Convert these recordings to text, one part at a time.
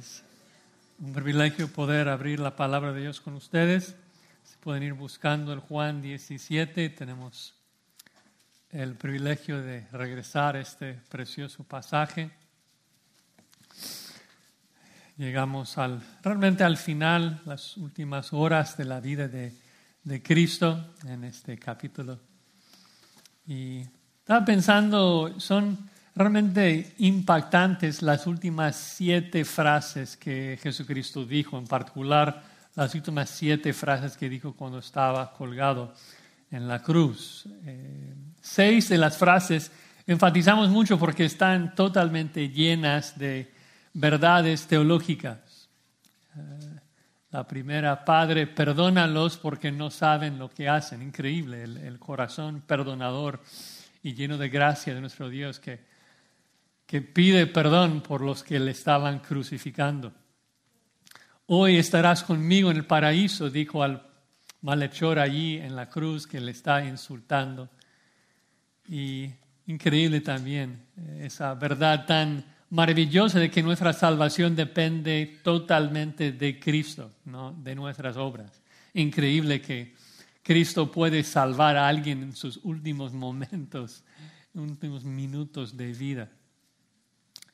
Es un privilegio poder abrir la palabra de Dios con ustedes. Si pueden ir buscando el Juan 17, tenemos el privilegio de regresar a este precioso pasaje. Llegamos al, realmente al final, las últimas horas de la vida de, de Cristo en este capítulo. Y estaba pensando, son realmente impactantes las últimas siete frases que Jesucristo dijo, en particular las últimas siete frases que dijo cuando estaba colgado en la cruz. Eh, seis de las frases enfatizamos mucho porque están totalmente llenas de verdades teológicas. Eh, la primera, Padre, perdónalos porque no saben lo que hacen. Increíble, el corazón perdonador y lleno de gracia de nuestro Dios que que pide perdón por los que le estaban crucificando. Hoy estarás conmigo en el paraíso, dijo al malhechor allí en la cruz que le está insultando. Y increíble también eh, esa verdad tan maravillosa de que nuestra salvación depende totalmente de Cristo, no de nuestras obras. Increíble que Cristo puede salvar a alguien en sus últimos momentos, últimos minutos de vida.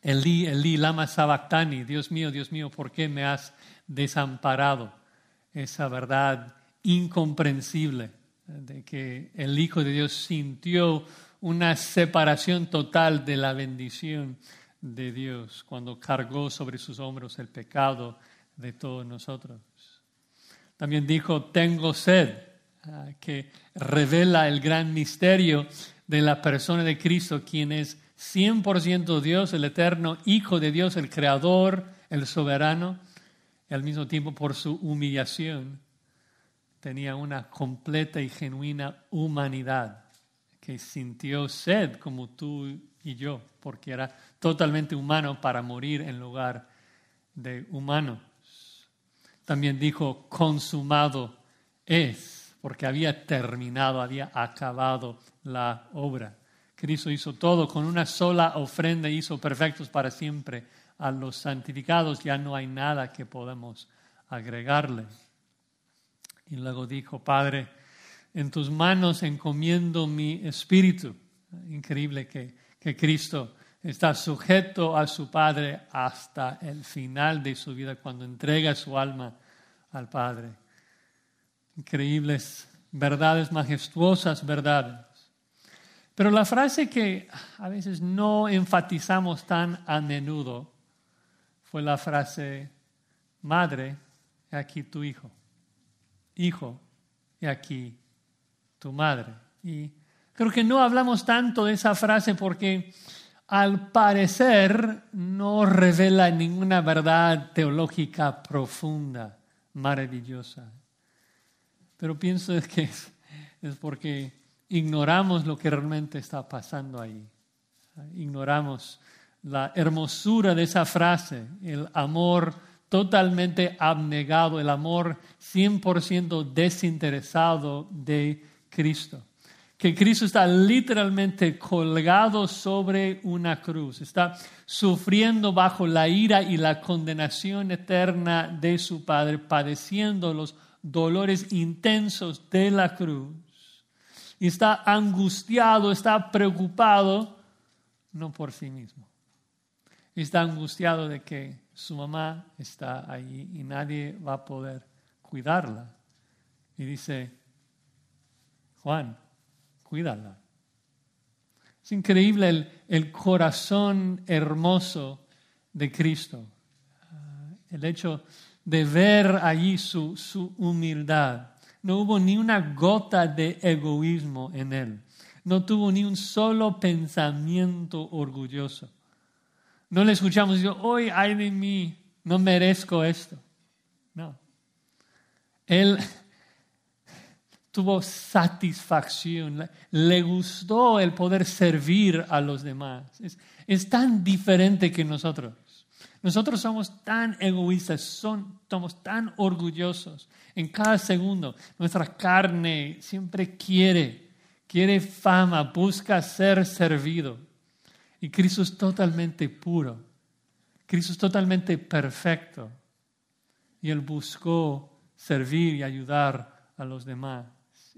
Elí, Elí, lama sabactani, Dios mío, Dios mío, ¿por qué me has desamparado? Esa verdad incomprensible de que el Hijo de Dios sintió una separación total de la bendición de Dios cuando cargó sobre sus hombros el pecado de todos nosotros. También dijo, tengo sed, ah, que revela el gran misterio de la persona de Cristo, quien es 100% Dios, el eterno Hijo de Dios, el Creador, el soberano, y al mismo tiempo por su humillación tenía una completa y genuina humanidad que sintió sed como tú y yo, porque era totalmente humano para morir en lugar de humanos. También dijo, consumado es, porque había terminado, había acabado la obra. Cristo hizo todo con una sola ofrenda, hizo perfectos para siempre. A los santificados ya no hay nada que podamos agregarle. Y luego dijo, Padre, en tus manos encomiendo mi espíritu. Increíble que, que Cristo está sujeto a su Padre hasta el final de su vida, cuando entrega su alma al Padre. Increíbles verdades, majestuosas verdades. Pero la frase que a veces no enfatizamos tan a menudo fue la frase, madre, aquí tu hijo. Hijo, he aquí tu madre. Y creo que no hablamos tanto de esa frase porque al parecer no revela ninguna verdad teológica profunda, maravillosa. Pero pienso que es porque ignoramos lo que realmente está pasando ahí. Ignoramos la hermosura de esa frase, el amor totalmente abnegado, el amor 100% desinteresado de Cristo. Que Cristo está literalmente colgado sobre una cruz, está sufriendo bajo la ira y la condenación eterna de su Padre, padeciendo los dolores intensos de la cruz y está angustiado, está preocupado, no por sí mismo. Está angustiado de que su mamá está ahí y nadie va a poder cuidarla. Y dice, Juan, cuídala. Es increíble el, el corazón hermoso de Cristo. Ah, el hecho de ver allí su, su humildad no hubo ni una gota de egoísmo en él. No tuvo ni un solo pensamiento orgulloso. No le escuchamos yo, hoy ay de mí, no merezco esto. No. Él tuvo satisfacción, le gustó el poder servir a los demás. Es tan diferente que nosotros. Nosotros somos tan egoístas, somos tan orgullosos. En cada segundo, nuestra carne siempre quiere, quiere fama, busca ser servido. Y Cristo es totalmente puro. Cristo es totalmente perfecto y Él buscó servir y ayudar a los demás.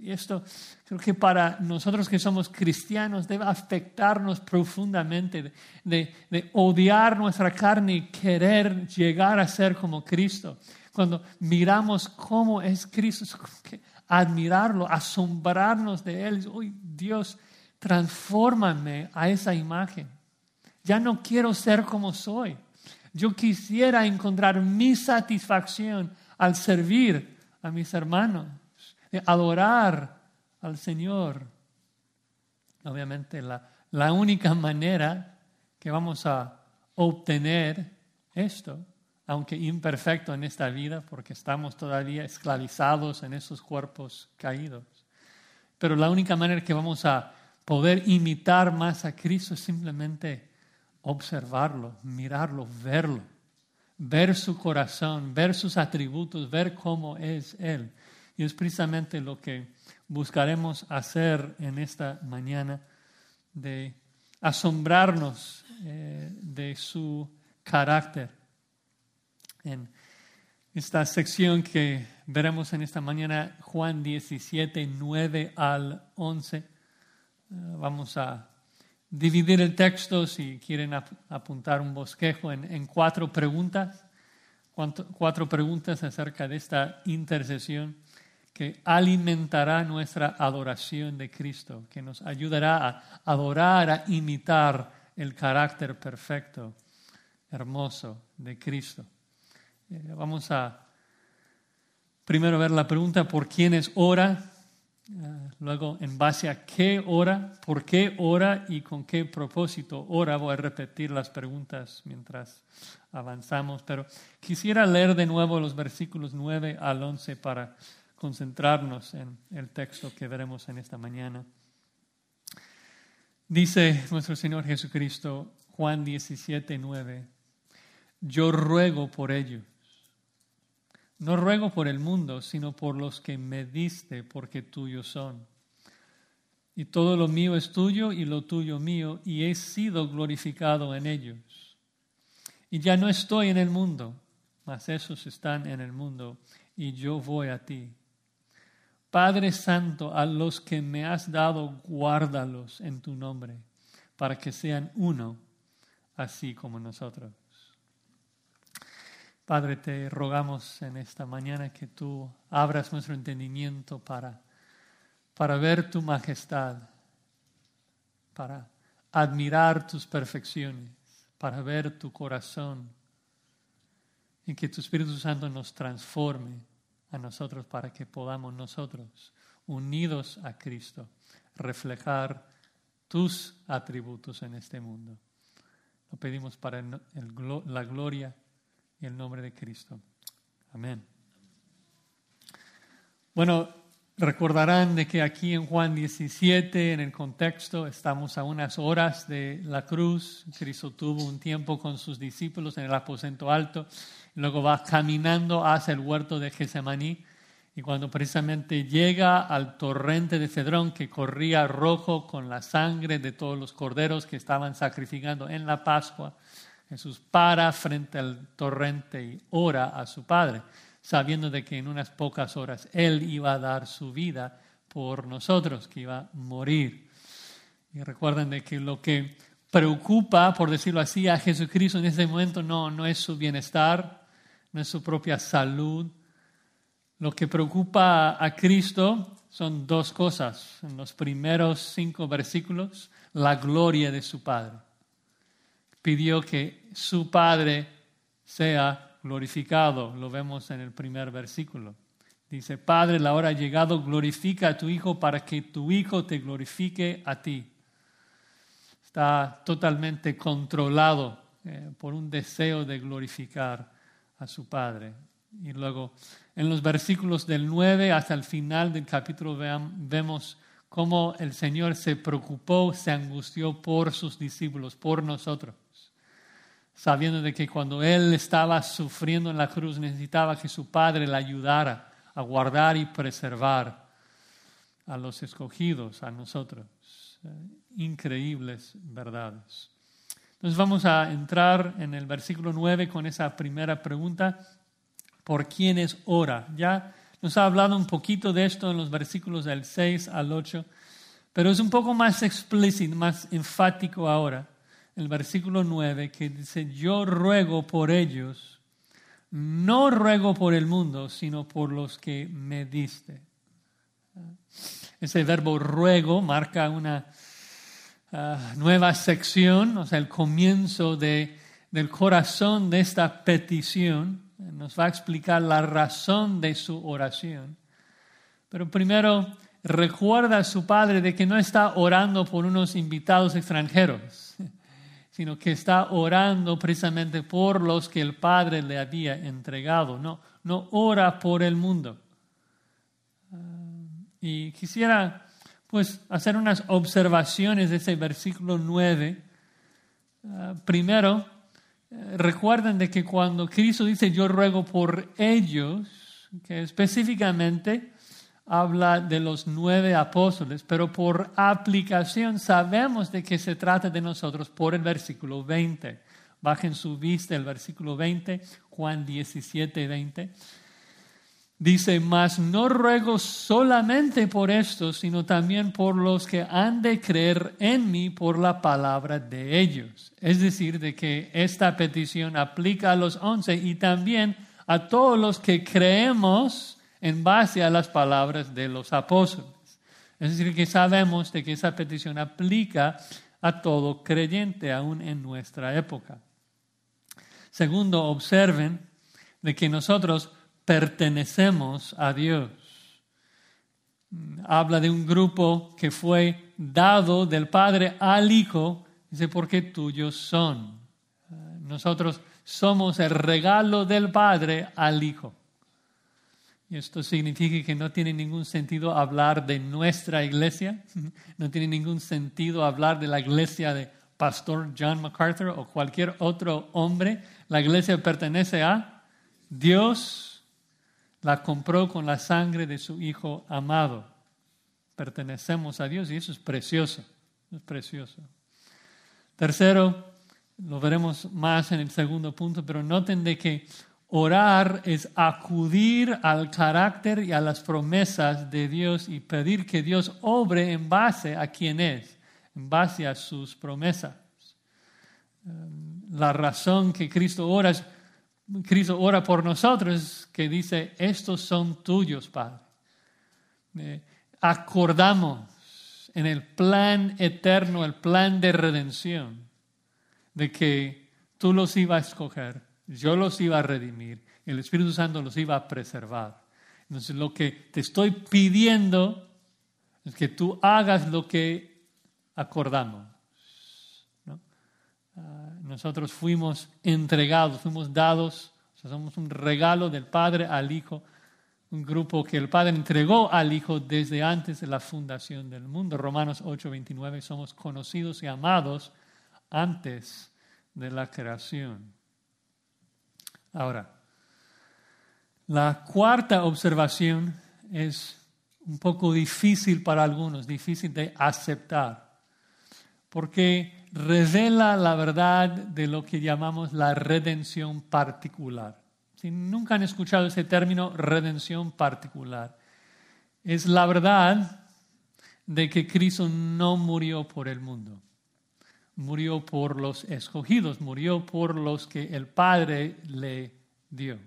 Y esto creo que para nosotros que somos cristianos debe afectarnos profundamente, de, odiar nuestra carne y querer llegar a ser como Cristo. Cuando miramos cómo es Cristo, es como que admirarlo, asombrarnos de Él. Uy, Dios, transfórmame a esa imagen. Ya no quiero ser como soy. Yo quisiera encontrar mi satisfacción al servir a mis hermanos de adorar al Señor. Obviamente la, la única manera que vamos a obtener esto, aunque imperfecto en esta vida, porque estamos todavía esclavizados en esos cuerpos caídos, pero la única manera que vamos a poder imitar más a Cristo es simplemente observarlo, mirarlo, verlo, ver su corazón, ver sus atributos, ver cómo es Él. Y es precisamente lo que buscaremos hacer en esta mañana, de asombrarnos eh, de su carácter. En esta sección que veremos en esta mañana, Juan 17, 9 al 11, eh, vamos a dividir el texto, si quieren apuntar un bosquejo, en, en cuatro preguntas, cuatro preguntas acerca de esta intercesión que alimentará nuestra adoración de Cristo, que nos ayudará a adorar, a imitar el carácter perfecto, hermoso de Cristo. Eh, vamos a primero ver la pregunta por quiénes ora, eh, luego en base a qué ora, por qué ora y con qué propósito ora. Voy a repetir las preguntas mientras avanzamos, pero quisiera leer de nuevo los versículos 9 al 11 para concentrarnos en el texto que veremos en esta mañana. Dice nuestro Señor Jesucristo, Juan 17, 9, yo ruego por ellos. No ruego por el mundo, sino por los que me diste, porque tuyos son. Y todo lo mío es tuyo y lo tuyo mío, y he sido glorificado en ellos. Y ya no estoy en el mundo, mas esos están en el mundo, y yo voy a ti. Padre Santo, a los que me has dado, guárdalos en tu nombre, para que sean uno, así como nosotros. Padre, te rogamos en esta mañana que tú abras nuestro entendimiento para, para ver tu majestad, para admirar tus perfecciones, para ver tu corazón, y que tu Espíritu Santo nos transforme a nosotros para que podamos nosotros, unidos a Cristo, reflejar tus atributos en este mundo. Lo pedimos para la gloria y el nombre de Cristo. Amén. Bueno, recordarán de que aquí en Juan 17, en el contexto, estamos a unas horas de la cruz. Cristo tuvo un tiempo con sus discípulos en el aposento alto luego va caminando hacia el huerto de Getsemaní y cuando precisamente llega al torrente de Cedrón que corría rojo con la sangre de todos los corderos que estaban sacrificando en la Pascua, Jesús para frente al torrente y ora a su Padre, sabiendo de que en unas pocas horas Él iba a dar su vida por nosotros, que iba a morir. Y recuerden de que lo que preocupa, por decirlo así, a Jesucristo en ese momento no, no es su bienestar, no su propia salud. Lo que preocupa a Cristo son dos cosas. En los primeros cinco versículos, la gloria de su Padre. Pidió que su Padre sea glorificado. Lo vemos en el primer versículo. Dice, Padre, la hora ha llegado, glorifica a tu Hijo para que tu Hijo te glorifique a ti. Está totalmente controlado eh, por un deseo de glorificar a su Padre. Y luego en los versículos del 9 hasta el final del capítulo vemos cómo el Señor se preocupó, se angustió por sus discípulos, por nosotros, sabiendo de que cuando Él estaba sufriendo en la cruz necesitaba que su Padre le ayudara a guardar y preservar a los escogidos, a nosotros. Eh, increíbles verdades. Entonces vamos a entrar en el versículo 9 con esa primera pregunta. ¿Por quiénes ora? Ya nos ha hablado un poquito de esto en los versículos del 6 al 8, pero es un poco más explícito, más enfático ahora. El versículo 9 que dice, yo ruego por ellos, no ruego por el mundo, sino por los que me diste. Ese verbo ruego marca una Ah, nueva sección, o sea, el comienzo de, del corazón de esta petición. Nos va a explicar la razón de su oración. Pero primero, recuerda a su padre de que no está orando por unos invitados extranjeros, sino que está orando precisamente por los que el padre le había entregado. No, no ora por el mundo. Ah, y quisiera pues hacer unas observaciones de ese versículo 9. Ah, primero, eh, recuerden de que cuando Cristo dice yo ruego por ellos, que específicamente habla de los nueve apóstoles, pero por aplicación sabemos de que se trata de nosotros por el versículo 20. Bajen su vista el versículo 20, Juan 17, 20. Dice, mas no ruego solamente por esto, sino también por los que han de creer en mí por la palabra de ellos. Es decir, de que esta petición aplica a los once y también a todos los que creemos en base a las palabras de los apóstoles. Es decir, que sabemos de que esa petición aplica a todo creyente, aún en nuestra época. Segundo, observen de que nosotros pertenecemos a Dios. Habla de un grupo que fue dado del Padre al Hijo, dice, porque tuyos son. Nosotros somos el regalo del Padre al Hijo. Y esto significa que no tiene ningún sentido hablar de nuestra iglesia, no tiene ningún sentido hablar de la iglesia de Pastor John MacArthur o cualquier otro hombre. La iglesia pertenece a Dios la compró con la sangre de su Hijo amado. Pertenecemos a Dios y eso es precioso, es precioso. Tercero, lo veremos más en el segundo punto, pero noten de que orar es acudir al carácter y a las promesas de Dios y pedir que Dios obre en base a quien es, en base a sus promesas. La razón que Cristo ora es Cristo ora por nosotros, que dice, estos son tuyos, Padre. Eh, acordamos en el plan eterno, el plan de redención, de que tú los ibas a escoger, yo los iba a redimir, el Espíritu Santo los iba a preservar. Entonces lo que te estoy pidiendo es que tú hagas lo que acordamos. Nosotros fuimos entregados, fuimos dados, somos un regalo del Padre al Hijo, un grupo que el Padre entregó al Hijo desde antes de la fundación del mundo. Romanos 8:29, somos conocidos y amados antes de la creación. Ahora, la cuarta observación es un poco difícil para algunos, difícil de aceptar, porque revela la verdad de lo que llamamos la redención particular. Si nunca han escuchado ese término, redención particular, es la verdad de que Cristo no murió por el mundo, murió por los escogidos, murió por los que el Padre le dio.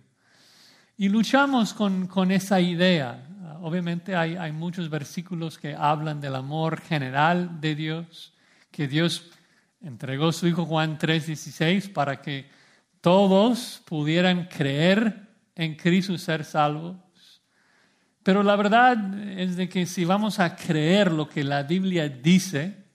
Y luchamos con, con esa idea. Obviamente hay, hay muchos versículos que hablan del amor general de Dios, que Dios entregó su Hijo Juan 3:16 para que todos pudieran creer en Cristo y ser salvos. Pero la verdad es de que si vamos a creer lo que la Biblia dice,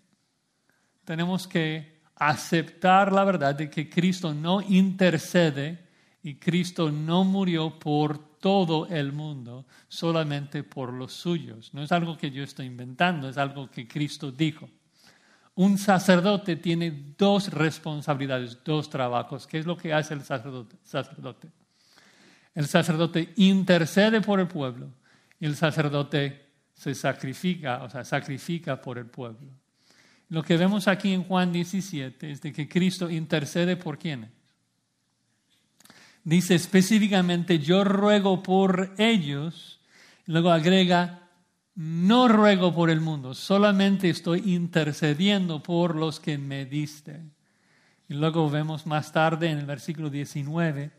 tenemos que aceptar la verdad de que Cristo no intercede y Cristo no murió por todo el mundo, solamente por los suyos. No es algo que yo estoy inventando, es algo que Cristo dijo. Un sacerdote tiene dos responsabilidades, dos trabajos. ¿Qué es lo que hace el sacerdote? El sacerdote intercede por el pueblo y el sacerdote se sacrifica, o sea, sacrifica por el pueblo. Lo que vemos aquí en Juan 17 es de que Cristo intercede por quienes. Dice específicamente, yo ruego por ellos. Luego agrega, no ruego por el mundo, solamente estoy intercediendo por los que me diste. Y luego vemos más tarde en el versículo 19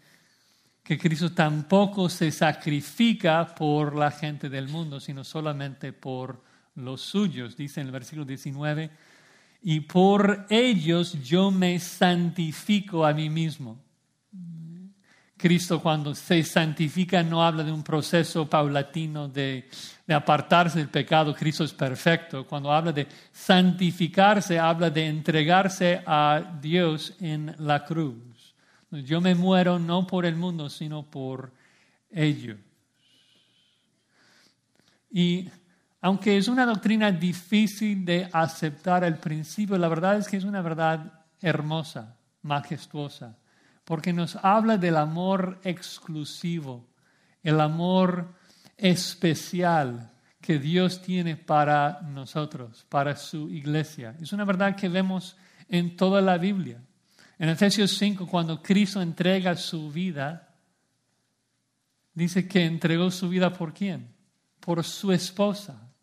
que Cristo tampoco se sacrifica por la gente del mundo, sino solamente por los suyos. Dice en el versículo 19, y por ellos yo me santifico a mí mismo. Cristo cuando se santifica no habla de un proceso paulatino de, apartarse del pecado, Cristo es perfecto. Cuando habla de santificarse, habla de entregarse a Dios en la cruz. Yo me muero no por el mundo, sino por ellos. Y aunque es una doctrina difícil de aceptar al principio, la verdad es que es una verdad hermosa, majestuosa porque nos habla del amor exclusivo, el amor especial que Dios tiene para nosotros, para su iglesia. Es una verdad que vemos en toda la Biblia. En Efesios 5, cuando Cristo entrega su vida, dice que entregó su vida por quién? Por su esposa.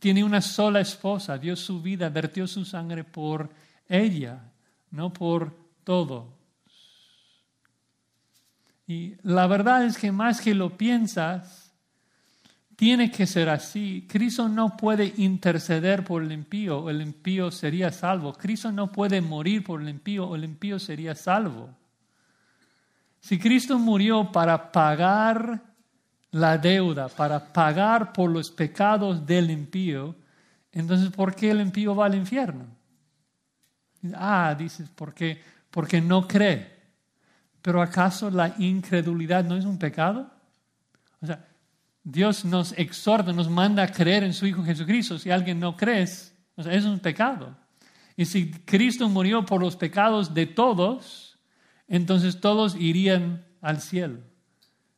Tiene una sola esposa, dio su vida, vertió su sangre por ella, no por todo. Y la verdad es que más que lo piensas, tiene que ser así. Cristo no puede interceder por el impío el impío sería salvo. Cristo no puede morir por el impío el impío sería salvo. Si Cristo murió para pagar la deuda, para pagar por los pecados del impío, entonces ¿por qué el impío va al infierno? Ah, dices, ¿por qué? Porque no cree. Pero ¿acaso la incredulidad no es un pecado? O sea, Dios nos exhorta, nos manda a creer en su Hijo Jesucristo. Si alguien no cree, o sea, es un pecado. Y si Cristo murió por los pecados de todos, entonces todos irían al cielo.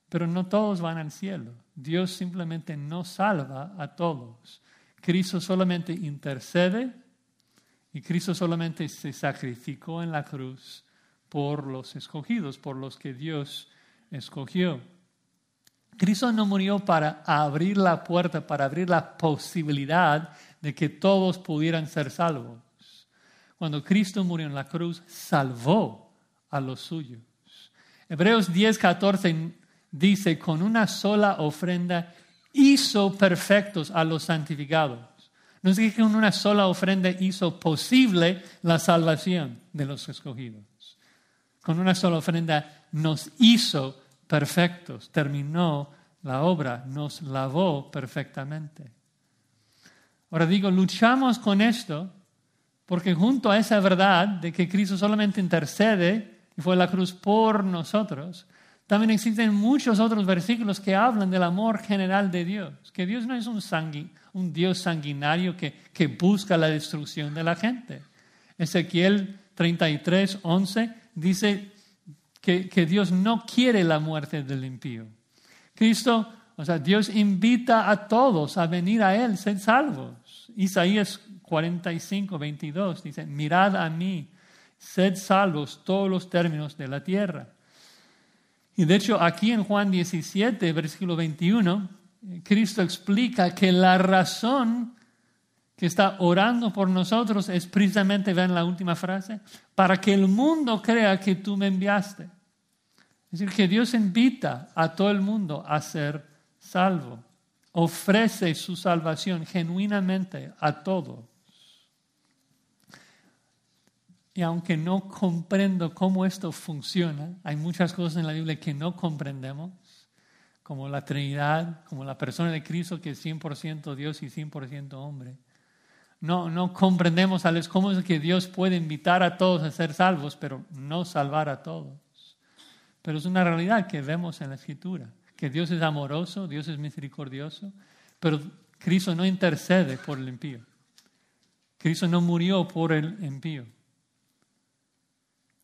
Pero no todos van al cielo. Dios simplemente no salva a todos. Cristo solamente intercede y Cristo solamente se sacrificó en la cruz por los escogidos, por los que Dios escogió. Cristo no murió para abrir la puerta, para abrir la posibilidad de que todos pudieran ser salvos. Cuando Cristo murió en la cruz, salvó a los suyos. Hebreos 10, 14 dice, con una sola ofrenda hizo perfectos a los santificados. No es que con una sola ofrenda hizo posible la salvación de los escogidos con una sola ofrenda nos hizo perfectos, terminó la obra, nos lavó perfectamente. Ahora digo, luchamos con esto porque junto a esa verdad de que Cristo solamente intercede y fue la cruz por nosotros, también existen muchos otros versículos que hablan del amor general de Dios, que Dios no es un, un Dios sanguinario que, que busca la destrucción de la gente. Ezequiel 33, 11 dice que, Dios no quiere la muerte del impío. Cristo, o sea, Dios invita a todos a venir a Él, ser salvos. Isaías 45, 22 dice, mirad a mí, sed salvos todos los términos de la tierra. Y de hecho, aquí en Juan 17, versículo 21, Cristo explica que la razón que está orando por nosotros es precisamente, vean la última frase, para que el mundo crea que tú me enviaste. Es decir, que Dios invita a todo el mundo a ser salvo. Ofrece su salvación genuinamente a todos. Y aunque no comprendo cómo esto funciona, hay muchas cosas en la Biblia que no comprendemos, como la Trinidad, como la persona de Cristo que es 100% Dios y 100% hombre no, no comprendemos a cómo es que Dios puede invitar a todos a ser salvos, pero no salvar a todos. Pero es una realidad que vemos en la Escritura, que Dios es amoroso, Dios es misericordioso, pero Cristo no intercede por el impío. Cristo no murió por el impío.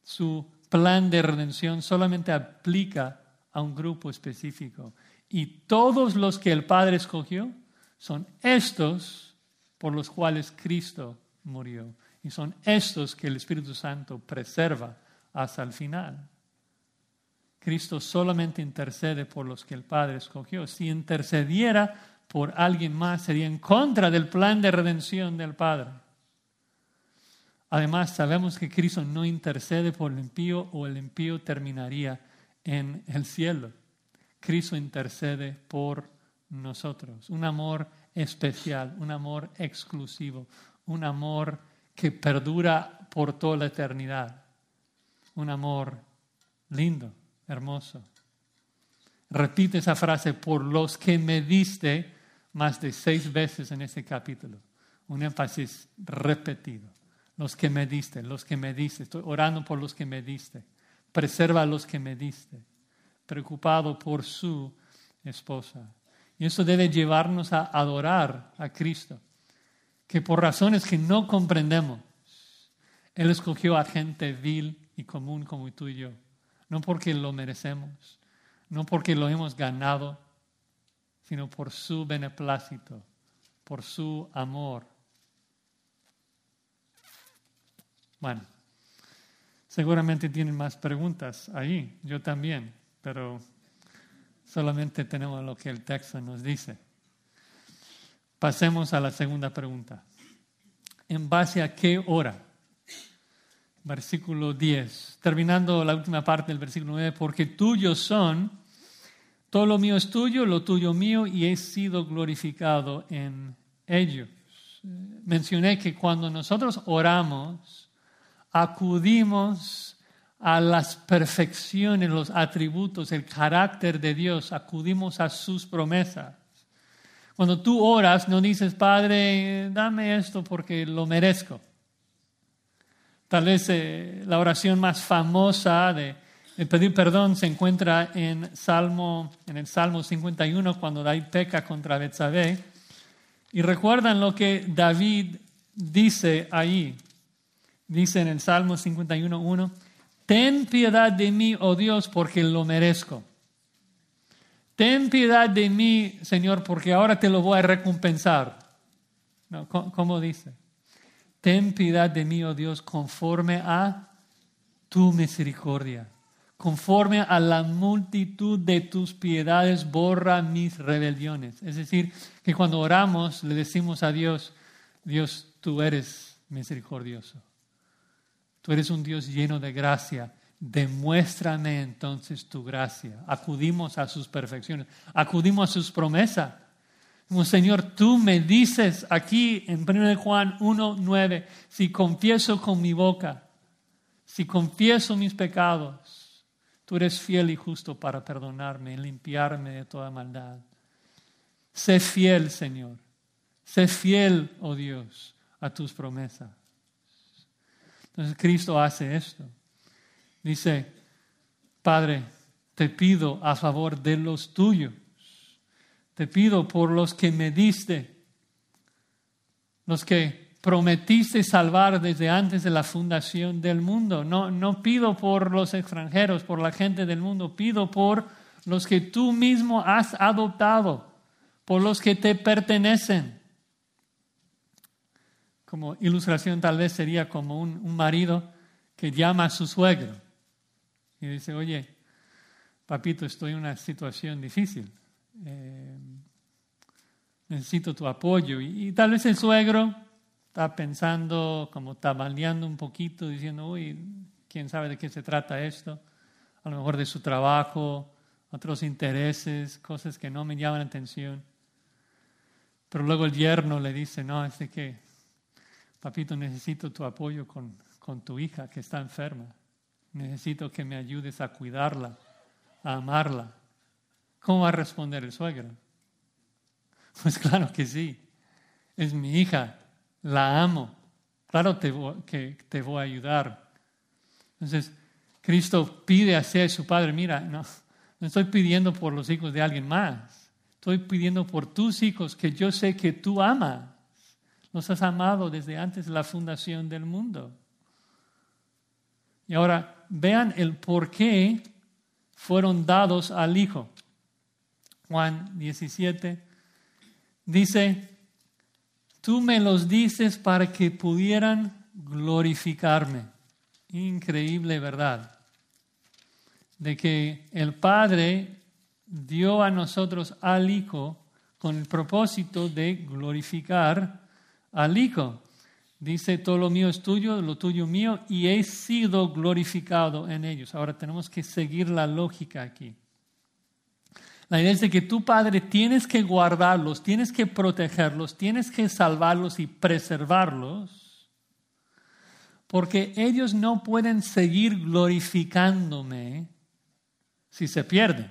Su plan de redención solamente aplica a un grupo específico. Y todos los que el Padre escogió son estos por los cuales Cristo murió. Y son estos que el Espíritu Santo preserva hasta el final. Cristo solamente intercede por los que el Padre escogió. Si intercediera por alguien más, sería en contra del plan de redención del Padre. Además, sabemos que Cristo no intercede por el impío o el impío terminaría en el cielo. Cristo intercede por nosotros. Un amor especial, un amor exclusivo, un amor que perdura por toda la eternidad. Un amor lindo, hermoso. Repite esa frase, por los que me diste, más de seis veces en este capítulo. Un énfasis repetido. Los que me diste, los que me diste. Estoy orando por los que me diste. Preserva a los que me diste. Preocupado por su esposa. Y eso debe llevarnos a adorar a Cristo, que por razones que no comprendemos, Él escogió a gente vil y común como tú y yo, no porque lo merecemos, no porque lo hemos ganado, sino por su beneplácito, por su amor. Bueno, seguramente tienen más preguntas ahí, yo también, pero Solamente tenemos lo que el texto nos dice. Pasemos a la segunda pregunta. ¿En base a qué hora? Versículo 10. Terminando la última parte del versículo 9. Porque tuyos son, todo lo mío es tuyo, lo tuyo mío, y he sido glorificado en ellos. Mencioné que cuando nosotros oramos, acudimos a las perfecciones, los atributos, el carácter de Dios, acudimos a sus promesas. Cuando tú oras, no dices, Padre, dame esto porque lo merezco. Tal vez eh, la oración más famosa de, pedir perdón se encuentra en, Salmo, en el Salmo 51, cuando David peca contra Betsabé. Y recuerdan lo que David dice ahí. Dice en el Salmo 51.1, Ten piedad de mí, oh Dios, porque lo merezco. Ten piedad de mí, Señor, porque ahora te lo voy a recompensar. ¿Cómo dice? Ten piedad de mí, oh Dios, conforme a tu misericordia. Conforme a la multitud de tus piedades, borra mis rebeliones. Es decir, que cuando oramos le decimos a Dios, Dios, tú eres misericordioso. Tú eres un Dios lleno de gracia. Demuéstrame entonces tu gracia. Acudimos a sus perfecciones, acudimos a sus promesas. Como Señor, tú me dices aquí en 1 Juan 1, 9, si confieso con mi boca, si confieso mis pecados, tú eres fiel y justo para perdonarme y limpiarme de toda maldad. Sé fiel, Señor. Sé fiel, oh Dios, a tus promesas. Entonces Cristo hace esto. Dice, Padre, te pido a favor de los tuyos. Te pido por los que me diste, los que prometiste salvar desde antes de la fundación del mundo. No, no pido por los extranjeros, por la gente del mundo, pido por los que tú mismo has adoptado, por los que te pertenecen como ilustración tal vez sería como un, marido que llama a su suegro y dice, oye, papito, estoy en una situación difícil, eh, necesito tu apoyo. Y, tal vez el suegro está pensando, como tambaleando un poquito, diciendo, uy, quién sabe de qué se trata esto, a lo mejor de su trabajo, otros intereses, cosas que no me llaman la atención. Pero luego el yerno le dice, no, es de que papito, necesito tu apoyo con, con tu hija que está enferma. Necesito que me ayudes a cuidarla, a amarla. ¿Cómo va a responder el suegro? Pues claro que sí. Es mi hija, la amo. Claro que te voy a ayudar. Entonces, Cristo pide hacia su Padre, mira, no, no estoy pidiendo por los hijos de alguien más. Estoy pidiendo por tus hijos que yo sé que tú amas. Nos has amado desde antes de la fundación del mundo. Y ahora vean el por qué fueron dados al Hijo. Juan 17 dice, tú me los dices para que pudieran glorificarme. Increíble verdad. De que el Padre dio a nosotros al Hijo con el propósito de glorificar al. Dice, todo lo mío es tuyo, lo tuyo mío, y he sido glorificado en ellos. Ahora tenemos que seguir la lógica aquí. La idea es de que tu Padre tienes que guardarlos, tienes que protegerlos, tienes que salvarlos y preservarlos, porque ellos no pueden seguir glorificándome si se pierden.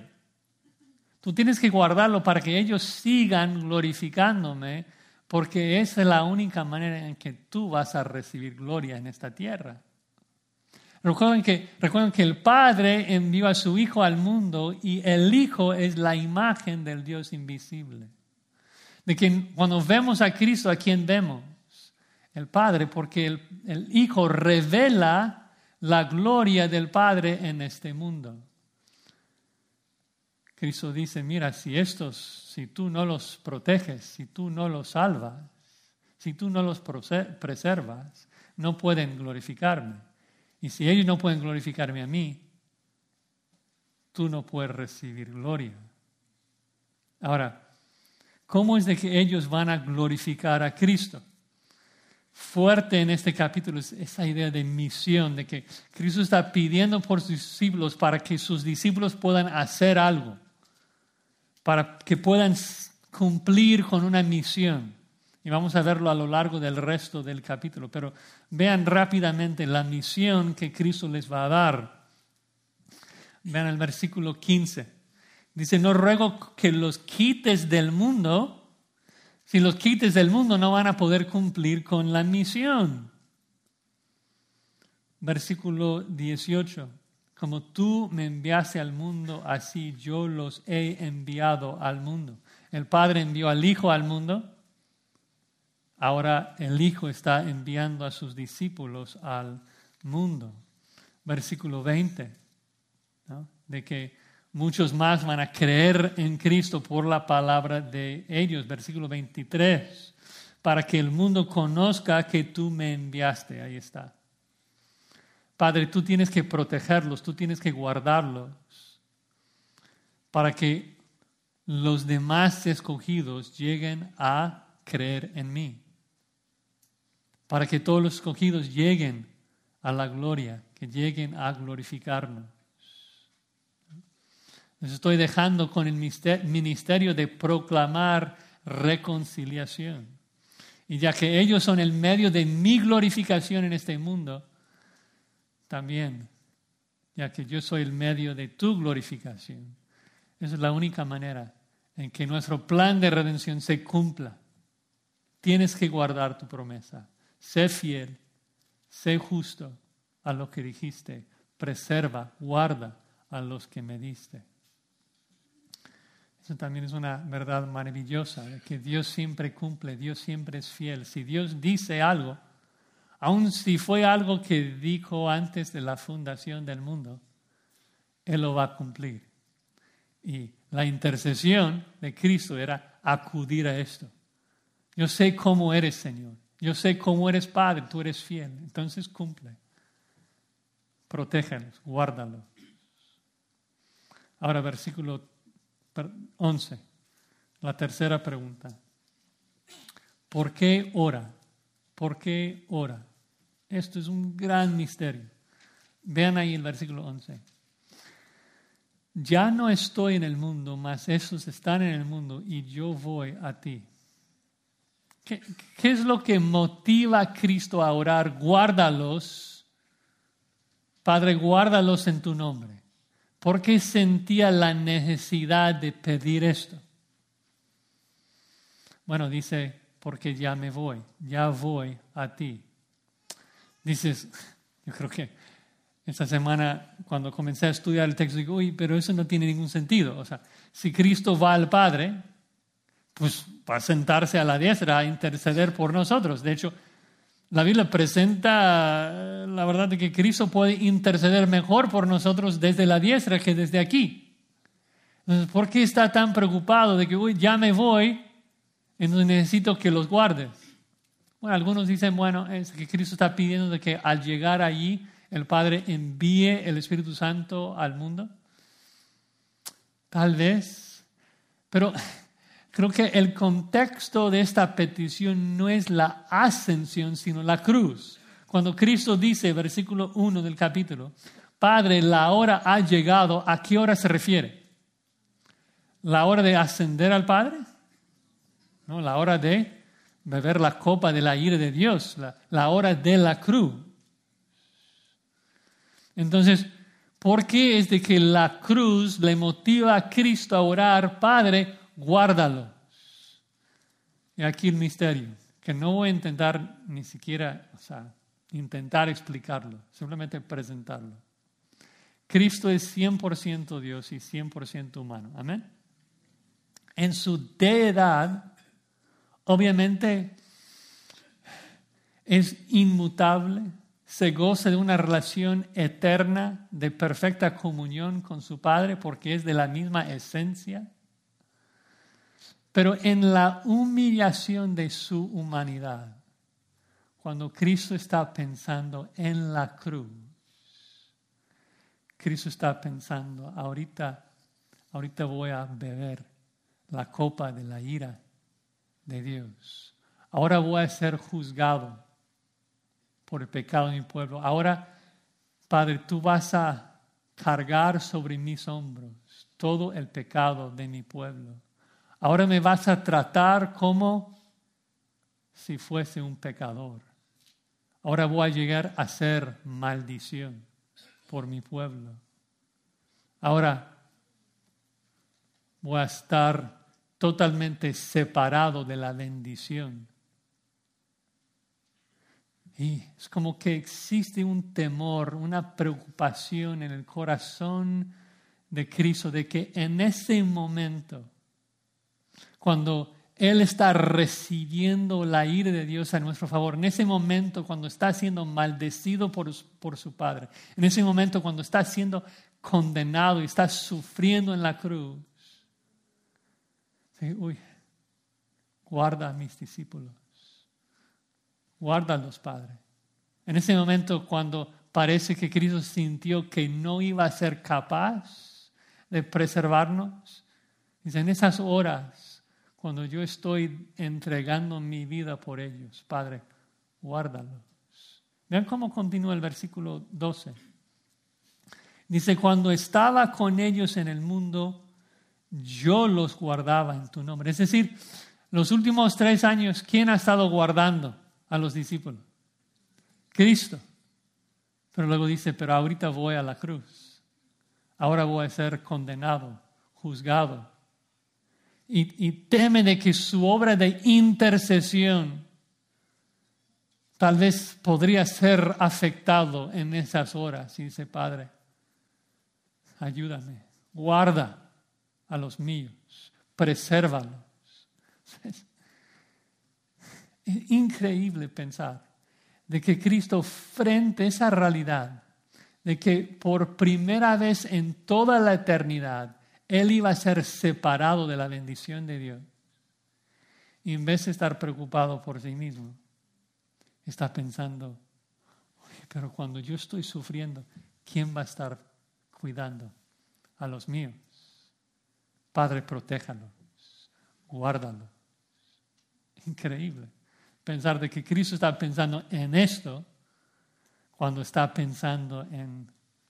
Tú tienes que guardarlo para que ellos sigan glorificándome, porque esa es la única manera en que tú vas a recibir gloria en esta tierra. Recuerden que, recuerden que el Padre envió a su Hijo al mundo y el Hijo es la imagen del Dios invisible. De que cuando vemos a Cristo, ¿a quién vemos? El Padre, porque el, el Hijo revela la gloria del Padre en este mundo. Cristo dice, mira, si estos, si tú no los proteges, si tú no los salvas, si tú no los preservas, no pueden glorificarme. Y si ellos no pueden glorificarme a mí, tú no puedes recibir gloria. Ahora, ¿cómo es de que ellos van a glorificar a Cristo? Fuerte en este capítulo es esa idea de misión, de que Cristo está pidiendo por sus discípulos para que sus discípulos puedan hacer algo, para que puedan cumplir con una misión. Y vamos a verlo a lo largo del resto del capítulo. Pero vean rápidamente la misión que Cristo les va a dar. Vean el versículo 15. Dice, no ruego que los quites del mundo. Si los quites del mundo no van a poder cumplir con la misión. Versículo 18. Como tú me enviaste al mundo, así yo los he enviado al mundo. El Padre envió al Hijo al mundo Ahora el Hijo está enviando a sus discípulos al mundo. Versículo 20, de que muchos más van a creer en Cristo por la palabra de ellos. Versículo 23, para que el mundo conozca que tú me enviaste. Ahí está. Padre, tú tienes que protegerlos, tú tienes que guardarlos para que los demás escogidos lleguen a creer en mí para que todos los escogidos lleguen a la gloria, que lleguen a glorificarnos. Les estoy dejando con el ministerio de proclamar reconciliación. Y ya que ellos son el medio de mi glorificación en este mundo, también, ya que yo soy el medio de tu glorificación. Esa es la única manera en que nuestro plan de redención se cumpla. Tienes que guardar tu promesa. Sé fiel, sé justo a lo que dijiste, preserva, guarda a los que me diste. Eso también es una verdad maravillosa, que Dios siempre cumple, Dios siempre es fiel. Si Dios dice algo, aun si fue algo que dijo antes de la fundación del mundo, Él lo va a cumplir. Y la intercesión de Cristo era acudir a esto. Yo sé cómo eres, Señor. Yo sé cómo eres padre, tú eres fiel, entonces cumple. Protégelos, guárdalos. Ahora, versículo 11, la tercera pregunta. ¿Por qué ora? ¿Por qué ora? Esto es un gran misterio. Vean ahí el versículo 11. Ya no estoy en el mundo, mas esos están en el mundo y yo voy a ti. ¿Qué, es lo que motiva a Cristo a orar? Guárdalos. Padre, guárdalos en tu nombre. ¿Por qué sentía la necesidad de pedir esto? Bueno, dice, porque ya me voy, ya voy a ti. Dices, yo creo que esta semana cuando comencé a estudiar el texto digo, uy, pero eso no tiene ningún sentido. O sea, si Cristo va al Padre, pues va a sentarse a la diestra a interceder por nosotros. De hecho, la Biblia presenta eh, la verdad de que Cristo puede interceder mejor por nosotros desde la diestra que desde aquí. Entonces, ¿por qué está tan preocupado de que Uy, ya me voy, entonces necesito que los guardes? Bueno, algunos dicen, bueno, es que Cristo está pidiendo de que al llegar allí el Padre envíe el Espíritu Santo al mundo. Tal vez, pero creo que el contexto de esta petición no es la ascensión, sino la cruz. Cuando Cristo dice, versículo 1 del capítulo, Padre, la hora ha llegado, ¿a qué hora se refiere? ¿La hora de ascender al Padre? No, la hora de beber la copa de la ira de Dios, la, hora de la cruz. Entonces, ¿por qué es de que la cruz le motiva a Cristo a orar, Padre, guárdalo? Y aquí el misterio, que no voy a intentar ni siquiera, o sea, intentar explicarlo, simplemente presentarlo. Cristo es 100% Dios y 100% humano. Amén. En su deidad, Obviamente es inmutable, se goza de una relación eterna de perfecta comunión con su Padre porque es de la misma esencia. Pero en la humillación de su humanidad, cuando Cristo está pensando en la cruz, Cristo está pensando, ahorita, ahorita voy a beber la copa de la ira de Dios. Ahora voy a ser juzgado por el pecado de mi pueblo. Ahora, Padre, tú vas a cargar sobre mis hombros todo el pecado de mi pueblo. Ahora me vas a tratar como si fuese un pecador. Ahora voy a llegar a ser maldición por mi pueblo. Ahora voy a estar totalmente separado de la bendición. Y es como que existe un temor, una preocupación en el corazón de Cristo de que en ese momento, cuando Él está recibiendo la ira de Dios a nuestro favor, en ese momento cuando está siendo maldecido por, por su Padre, en ese momento cuando está siendo condenado y está sufriendo en la cruz, uy, guarda a mis discípulos. Guárdalos, Padre. En ese momento cuando parece que Cristo sintió que no iba a ser capaz de preservarnos, dice, en esas horas, cuando yo estoy entregando mi vida por ellos, Padre, guárdalos. Vean cómo continúa el versículo 12. Dice, cuando estaba con ellos en el mundo, yo los guardaba en tu nombre. Es decir, los últimos tres años, ¿quién ha estado guardando a los discípulos? Cristo. Pero luego dice, pero ahorita voy a la cruz. Ahora voy a ser condenado, juzgado. Y, teme de que su obra de intercesión tal vez podría ser afectado en esas horas. Y dice, Padre, ayúdame, guarda a los míos, presérvalos. Es increíble pensar de que Cristo frente a esa realidad, de que por primera vez en toda la eternidad Él iba a ser separado de la bendición de Dios. Y en vez de estar preocupado por sí mismo, está pensando, pero cuando yo estoy sufriendo, ¿quién va a estar cuidando a los míos? Padre, protéjanos, guárdalos. Increíble pensar de que Cristo está pensando en esto cuando está pensando en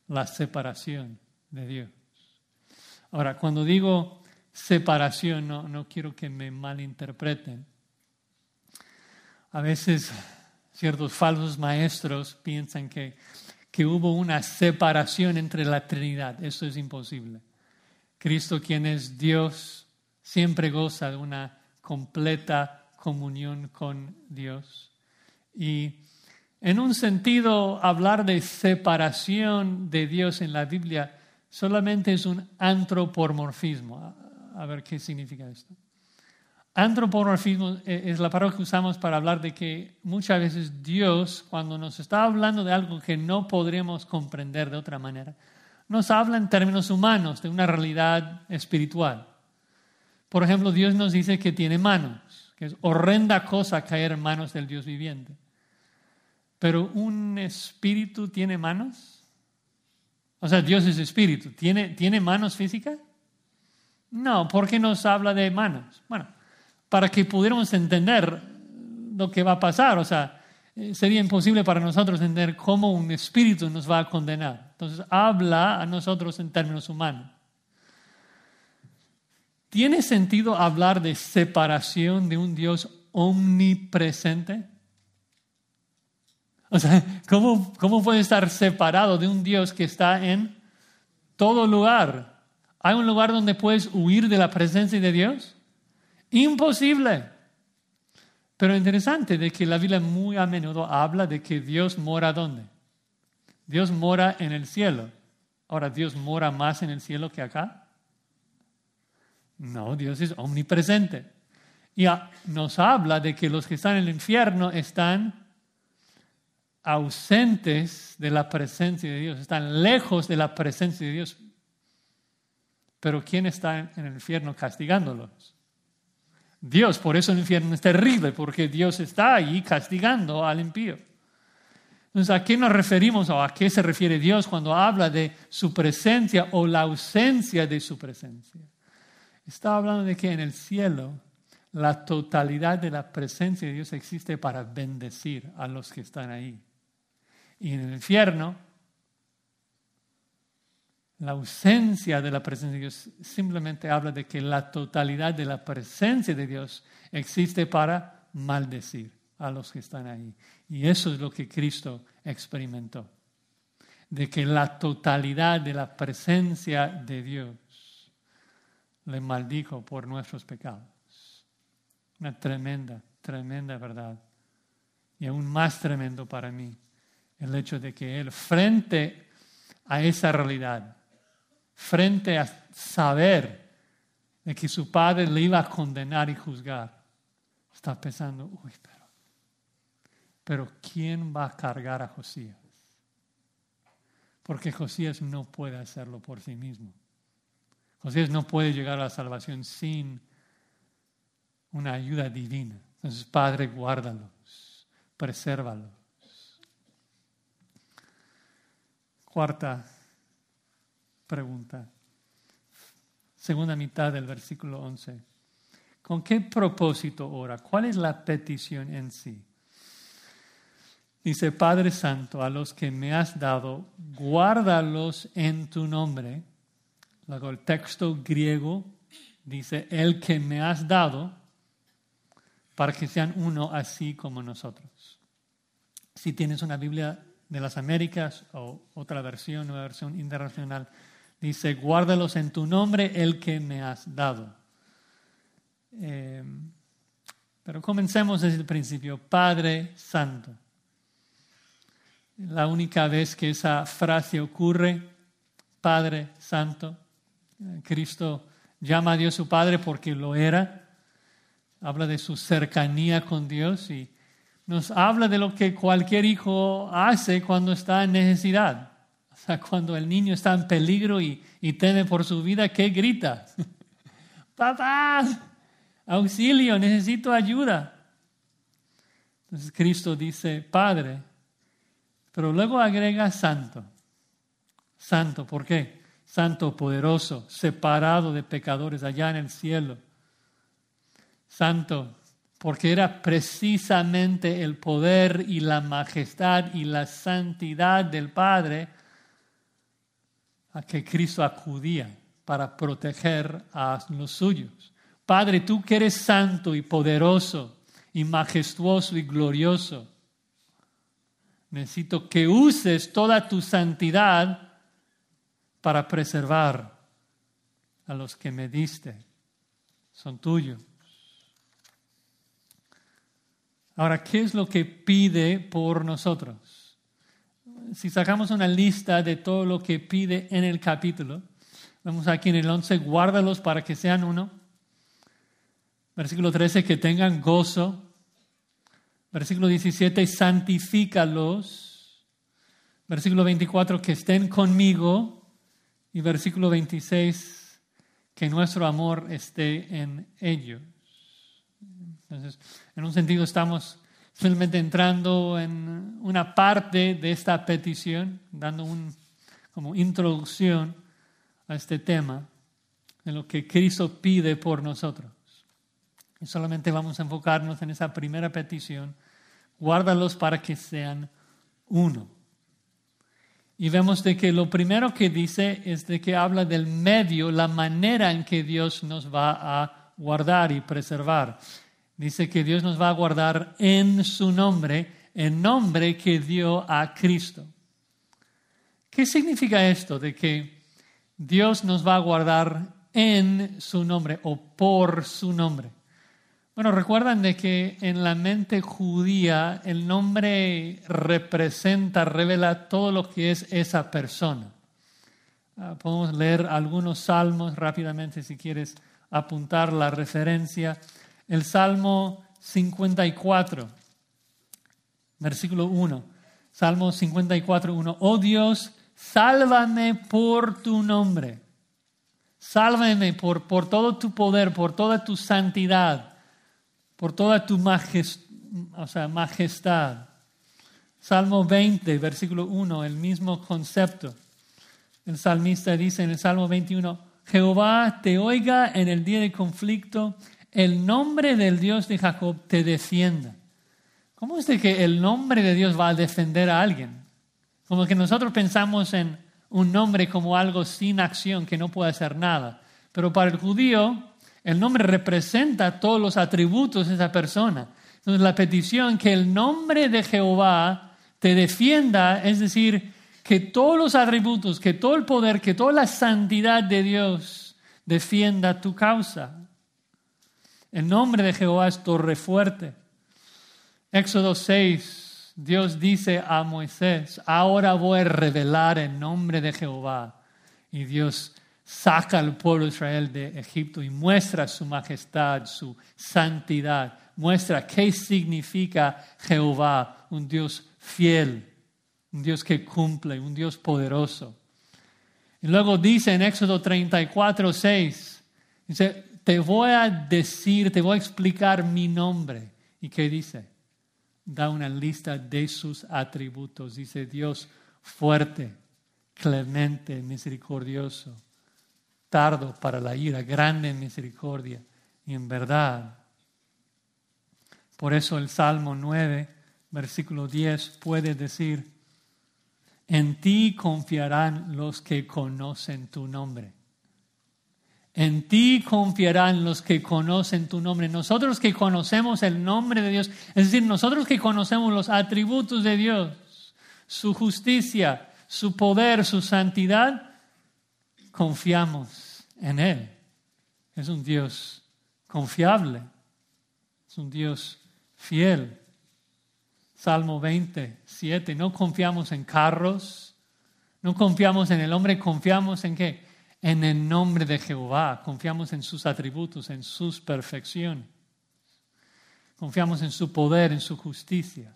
la separación de Dios. Ahora, cuando digo separación, no, no quiero que me malinterpreten. A veces ciertos falsos maestros piensan que, que hubo una separación entre la Trinidad. Eso es imposible. Cristo, quien es Dios, siempre goza de una completa comunión con Dios. Y en un sentido, hablar de separación de Dios en la Biblia solamente es un antropomorfismo. A ver qué significa esto. Antropomorfismo e-, es la palabra que usamos para hablar de que muchas veces Dios, cuando nos está hablando de algo que no podríamos comprender de otra manera, nos habla en términos humanos de una realidad espiritual. Por ejemplo, Dios nos dice que tiene manos, que es horrenda cosa caer en manos del Dios viviente. Pero un espíritu tiene manos. O sea, Dios es espíritu. ¿Tiene, ¿tiene manos físicas? No, ¿por qué nos habla de manos? Bueno, para que pudiéramos entender lo que va a pasar. O sea, sería imposible para nosotros entender cómo un espíritu nos va a condenar. Entonces, habla a nosotros en términos humanos. ¿Tiene sentido hablar de separación de un Dios omnipresente? O sea, ¿cómo, ¿cómo puede estar separado de un Dios que está en todo lugar? ¿Hay un lugar donde puedes huir de la presencia de Dios? Imposible. Pero interesante de que la Biblia muy a menudo habla de que Dios mora ¿dónde? Dios mora en el cielo. Ahora, ¿Dios mora más en el cielo que acá? No, Dios es omnipresente. Y nos habla de que los que están en el infierno están ausentes de la presencia de Dios, están lejos de la presencia de Dios. Pero ¿quién está en el infierno castigándolos? Dios, por eso el infierno es terrible, porque Dios está ahí castigando al impío. Entonces, ¿a qué nos referimos o a qué se refiere Dios cuando habla de su presencia o la ausencia de su presencia? Está hablando de que en el cielo la totalidad de la presencia de Dios existe para bendecir a los que están ahí. Y en el infierno, la ausencia de la presencia de Dios simplemente habla de que la totalidad de la presencia de Dios existe para maldecir a los que están ahí. Y eso es lo que Cristo experimentó. De que la totalidad de la presencia de Dios le maldijo por nuestros pecados. Una tremenda, tremenda verdad. Y aún más tremendo para mí el hecho de que Él, frente a esa realidad, frente a saber de que su Padre le iba a condenar y juzgar, está pensando, uy, pero, pero ¿quién va a cargar a Josías? Porque Josías no puede hacerlo por sí mismo. Josías no puede llegar a la salvación sin una ayuda divina. Entonces, Padre, guárdalos, presérvalos. Cuarta pregunta. Segunda mitad del versículo 11. ¿Con qué propósito ora? ¿Cuál es la petición en sí? Dice, Padre Santo, a los que me has dado, guárdalos en tu nombre Luego el texto griego dice, el que me has dado, para que sean uno así como nosotros. Si tienes una Biblia de las Américas o otra versión, una versión internacional, dice, guárdalos en tu nombre, el que me has dado. Em, pero comencemos desde el principio, Padre Santo. La única vez que esa frase ocurre, Padre Santo, Cristo llama a Dios su Padre porque lo era. Habla de su cercanía con Dios y nos habla de lo que cualquier hijo hace cuando está en necesidad. Cuando el niño está en peligro y, y teme por su vida, ¿qué grita? Papá, auxilio, necesito ayuda. Entonces Cristo dice, Padre, pero luego agrega santo. Santo, ¿por qué? Santo poderoso, separado de pecadores allá en el cielo. Santo, porque era precisamente el poder y la majestad y la santidad del Padre a que Cristo acudía para proteger a los suyos. Padre, tú que eres santo y poderoso y majestuoso y glorioso, necesito que uses toda tu santidad para preservar a los que me diste. Son tuyos. Ahora, ¿qué es lo que pide por nosotros? Si sacamos una lista de todo lo que pide en el capítulo, vemos aquí en el 11, guárdalos para que sean uno. Versículo 13, que tengan gozo. Versículo 17, santifícalos. Versículo 24, que estén conmigo. Y versículo 26, que nuestro amor esté en ellos. Entonces, en un sentido estamos simplemente entrando en una parte de esta petición, dando un, como introducción a este tema de lo que Cristo pide por nosotros. Y solamente vamos a enfocarnos en esa primera petición, guárdalos para que sean uno. Y vemos de que lo primero que dice es de que habla del medio, la manera en que Dios nos va a guardar y preservar. Dice que Dios nos va a guardar en su nombre, en nombre que dio a Cristo. ¿Qué significa esto de que Dios nos va a guardar en su nombre o por su nombre? Bueno, recuerdan de que en la mente judía el nombre representa, revela todo lo que es esa persona. Ah, podemos leer algunos salmos rápidamente si quieres apuntar la referencia. El Salmo 54, versículo 1. Salmo 54, 1. Oh Dios, sálvame por tu nombre. Sálvame por, por todo tu poder, por toda tu santidad por toda tu majestad. Salmo 20, versículo 1, el mismo concepto. El salmista dice en el Salmo 21, Jehová te oiga en el día de conflicto, el nombre del Dios de Jacob te defienda. ¿Cómo es de que el nombre de Dios va a defender a alguien? Como que nosotros pensamos en un nombre como algo sin acción que no puede hacer nada. Pero para el judío, el nombre representa todos los atributos de esa persona. Entonces la petición que el nombre de Jehová te defienda, es decir, que todos los atributos, que todo el poder, que toda la santidad de Dios defienda tu causa. El nombre de Jehová es torre fuerte. Éxodo 6, Dios dice a Moisés, ahora voy a revelar el nombre de Jehová. Y Dios saca al pueblo de Israel de Egipto y muestra su majestad, su santidad, muestra qué significa Jehová, un Dios fiel, un Dios que cumple, un Dios poderoso. Y luego dice en Éxodo 34, 6, dice, te voy a decir, te voy a explicar mi nombre. ¿Y qué dice? Da una lista de sus atributos. Dice Dios fuerte, clemente, misericordioso tardo para la ira, grande en misericordia y en verdad. Por eso el Salmo 9, versículo 10 puede decir, en ti confiarán los que conocen tu nombre. En ti confiarán los que conocen tu nombre. Nosotros que conocemos el nombre de Dios, es decir, nosotros que conocemos los atributos de Dios, su justicia, su poder, su santidad, confiamos en Él. Es un Dios confiable, es un Dios fiel. Salmo 27, no confiamos en carros, no confiamos en el hombre, confiamos en qué? En el nombre de Jehová, confiamos en sus atributos, en sus perfecciones. Confiamos en su poder, en su justicia.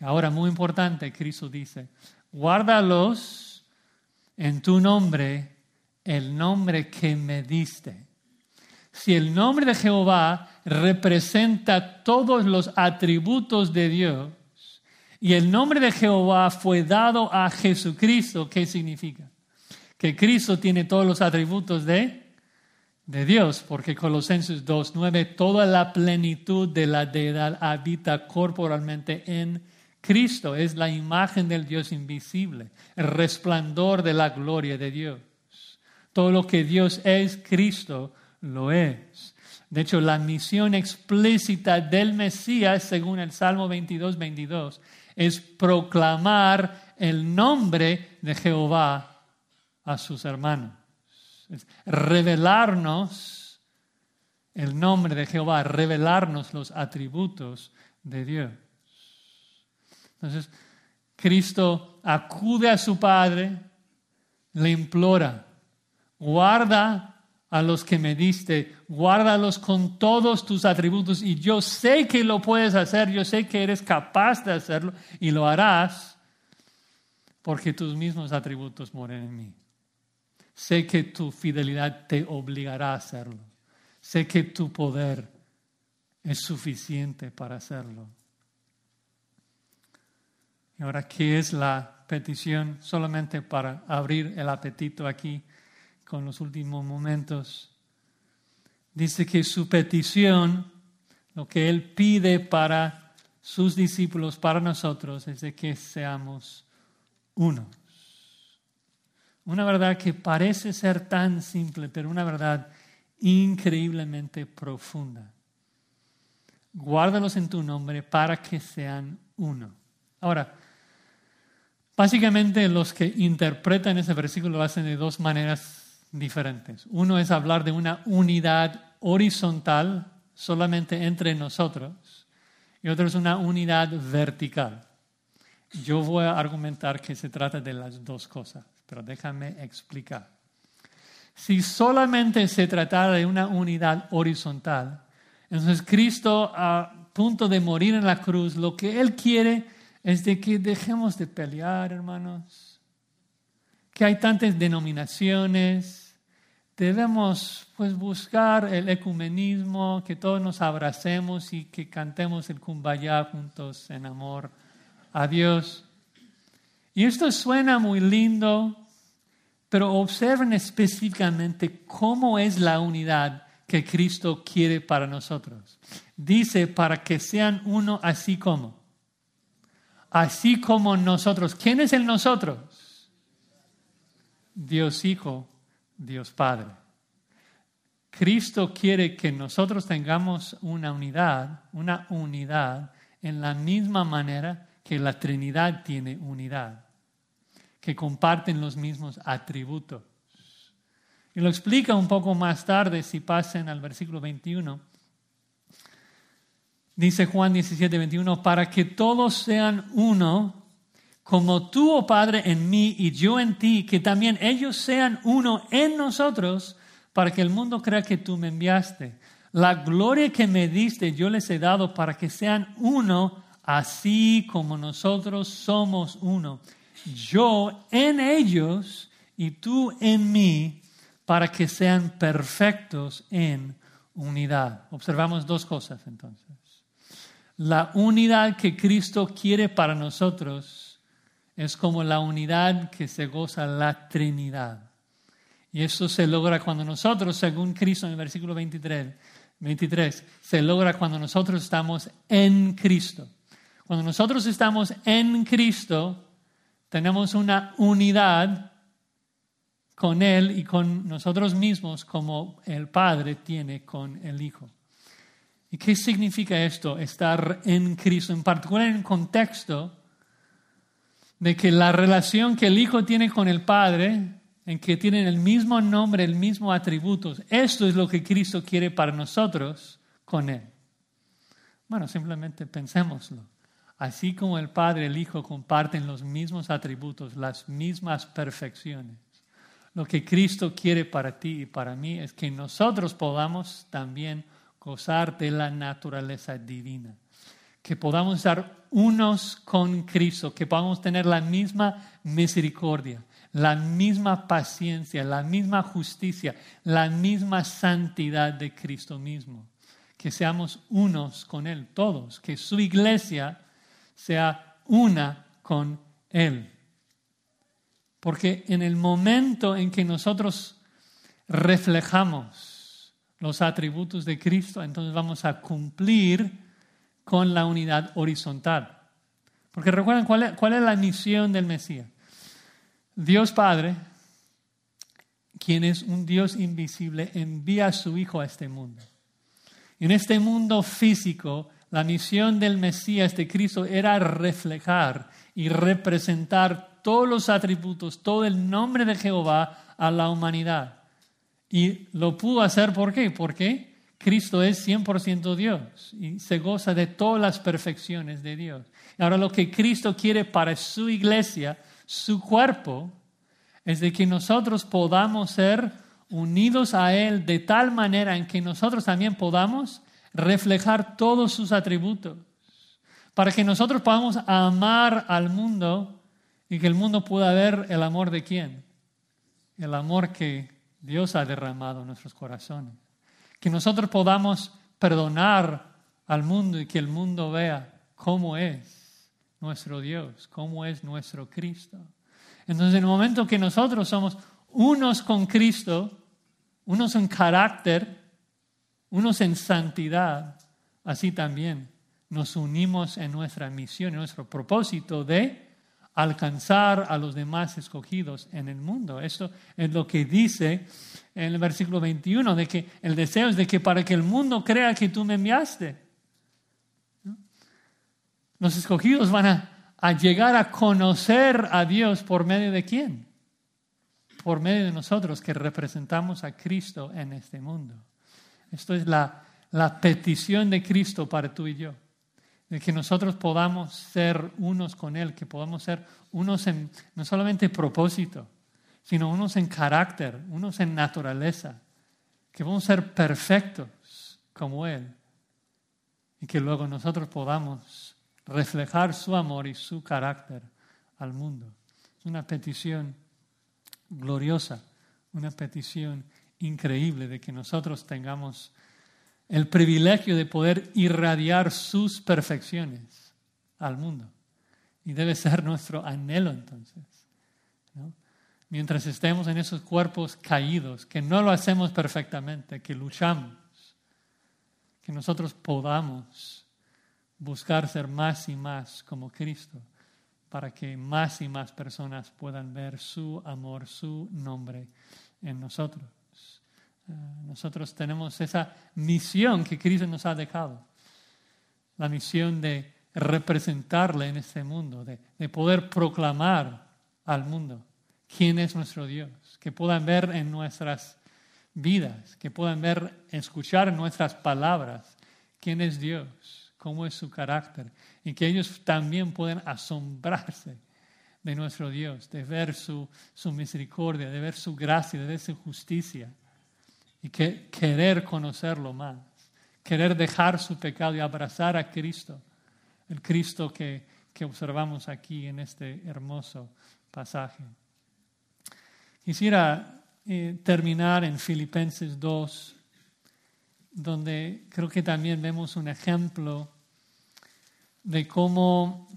Ahora, muy importante, Cristo dice, guárdalos en tu nombre el nombre que me diste. Si el nombre de Jehová representa todos los atributos de Dios y el nombre de Jehová fue dado a Jesucristo, ¿qué significa? Que Cristo tiene todos los atributos de, de Dios, porque Colosenses 2.9, toda la plenitud de la deidad habita corporalmente en Cristo, es la imagen del Dios invisible, el resplandor de la gloria de Dios. Todo lo que Dios es, Cristo lo es. De hecho, la misión explícita del Mesías, según el Salmo 22, 22, es proclamar el nombre de Jehová a sus hermanos. Es revelarnos el nombre de Jehová, revelarnos los atributos de Dios. Entonces, Cristo acude a su Padre, le implora, guarda a los que me diste, guárdalos con todos tus atributos y yo sé que lo puedes hacer, yo sé que eres capaz de hacerlo y lo harás porque tus mismos atributos moren en mí. Sé que tu fidelidad te obligará a hacerlo. Sé que tu poder es suficiente para hacerlo. Y ahora, ¿qué es la petición? Solamente para abrir el apetito aquí con los últimos momentos. Dice que su petición, lo que Él pide para sus discípulos, para nosotros, es que seamos unos. Una verdad que parece ser tan simple, pero una verdad increíblemente profunda. Guárdalos en tu nombre para que sean uno. Ahora, básicamente los que interpretan ese versículo lo hacen de dos maneras diferentes. Uno es hablar de una unidad horizontal solamente entre nosotros y otro es una unidad vertical. Yo voy a argumentar que se trata de las dos cosas pero déjame explicar. Si solamente se tratara de una unidad horizontal, entonces Cristo a punto de morir en la cruz, lo que Él quiere es de que dejemos de pelear, hermanos, que hay tantas denominaciones, debemos pues buscar el ecumenismo, que todos nos abracemos y que cantemos el kumbaya juntos en amor a Dios. Y esto suena muy lindo, pero observen específicamente cómo es la unidad que Cristo quiere para nosotros. Dice para que sean uno así como. Así como nosotros. ¿Quién es el nosotros? Dios Hijo, Dios Padre. Cristo quiere que nosotros tengamos una unidad, una unidad en la misma manera que la Trinidad tiene unidad que comparten los mismos atributos. Y lo explica un poco más tarde si pasen al versículo 21. Dice Juan 17, 21, para que todos sean uno, como tú, oh Padre, en mí y yo en ti, que también ellos sean uno en nosotros, para que el mundo crea que tú me enviaste. La gloria que me diste yo les he dado para que sean uno, así como nosotros somos uno yo en ellos y tú en mí, para que sean perfectos en unidad. Observamos dos cosas entonces. La unidad que Cristo quiere para nosotros es como la unidad que se goza la Trinidad. Y eso se logra cuando nosotros, según Cristo en el versículo 23, 23, se logra cuando nosotros estamos en Cristo. Cuando nosotros estamos en Cristo, tenemos una unidad con Él y con nosotros mismos como el Padre tiene con el Hijo. ¿Y qué significa esto? Estar en Cristo, en particular en el contexto de que la relación que el Hijo tiene con el Padre, en que tienen el mismo nombre, el mismo atributo, esto es lo que Cristo quiere para nosotros con Él. Bueno, simplemente pensémoslo. Así como el Padre y el Hijo comparten los mismos atributos, las mismas perfecciones, lo que Cristo quiere para ti y para mí es que nosotros podamos también gozar de la naturaleza divina, que podamos estar unos con Cristo, que podamos tener la misma misericordia, la misma paciencia, la misma justicia, la misma santidad de Cristo mismo, que seamos unos con Él, todos, que su iglesia sea una con Él. Porque en el momento en que nosotros reflejamos los atributos de Cristo, entonces vamos a cumplir con la unidad horizontal. Porque recuerden cuál es, cuál es la misión del Mesías. Dios Padre, quien es un Dios invisible, envía a su Hijo a este mundo. En este mundo físico, la misión del Mesías de Cristo era reflejar y representar todos los atributos, todo el nombre de Jehová a la humanidad. Y lo pudo hacer ¿por qué? Porque Cristo es 100% Dios y se goza de todas las perfecciones de Dios. Ahora lo que Cristo quiere para su iglesia, su cuerpo, es de que nosotros podamos ser unidos a Él de tal manera en que nosotros también podamos reflejar todos sus atributos, para que nosotros podamos amar al mundo y que el mundo pueda ver el amor de quién? El amor que Dios ha derramado en nuestros corazones. Que nosotros podamos perdonar al mundo y que el mundo vea cómo es nuestro Dios, cómo es nuestro Cristo. Entonces, en el momento que nosotros somos unos con Cristo, unos en carácter, unos en santidad, así también nos unimos en nuestra misión, en nuestro propósito de alcanzar a los demás escogidos en el mundo. Esto es lo que dice en el versículo 21, de que el deseo es de que para que el mundo crea que tú me enviaste. Los escogidos van a llegar a conocer a Dios por medio de quién? Por medio de nosotros que representamos a Cristo en este mundo. Esto es la, la petición de Cristo para tú y yo de que nosotros podamos ser unos con Él, que podamos ser unos en no solamente propósito, sino unos en carácter, unos en naturaleza, que vamos a ser perfectos como Él y que luego nosotros podamos reflejar su amor y su carácter al mundo. Es una petición gloriosa, una petición increíble de que nosotros tengamos el privilegio de poder irradiar sus perfecciones al mundo. Y debe ser nuestro anhelo entonces. Mientras estemos en esos cuerpos caídos, que no lo hacemos perfectamente, que luchamos, que nosotros podamos buscar ser más y más como Cristo, para que más y más personas puedan ver su amor, su nombre en nosotros. Eh, nosotros tenemos esa misión que Cristo nos ha dejado, la misión de representarle en este mundo, de, de poder proclamar al mundo quién es nuestro Dios, que puedan ver en nuestras vidas, que puedan ver, escuchar nuestras palabras quién es Dios, cómo es su carácter, y que ellos también puedan asombrarse de nuestro Dios, de ver su, su misericordia, de ver su gracia, de ver su justicia y que querer conocerlo más, querer dejar su pecado y abrazar a Cristo, el Cristo que, que observamos aquí en este hermoso pasaje. Quisiera eh, terminar en Filipenses 2, donde creo que también vemos un ejemplo de cómo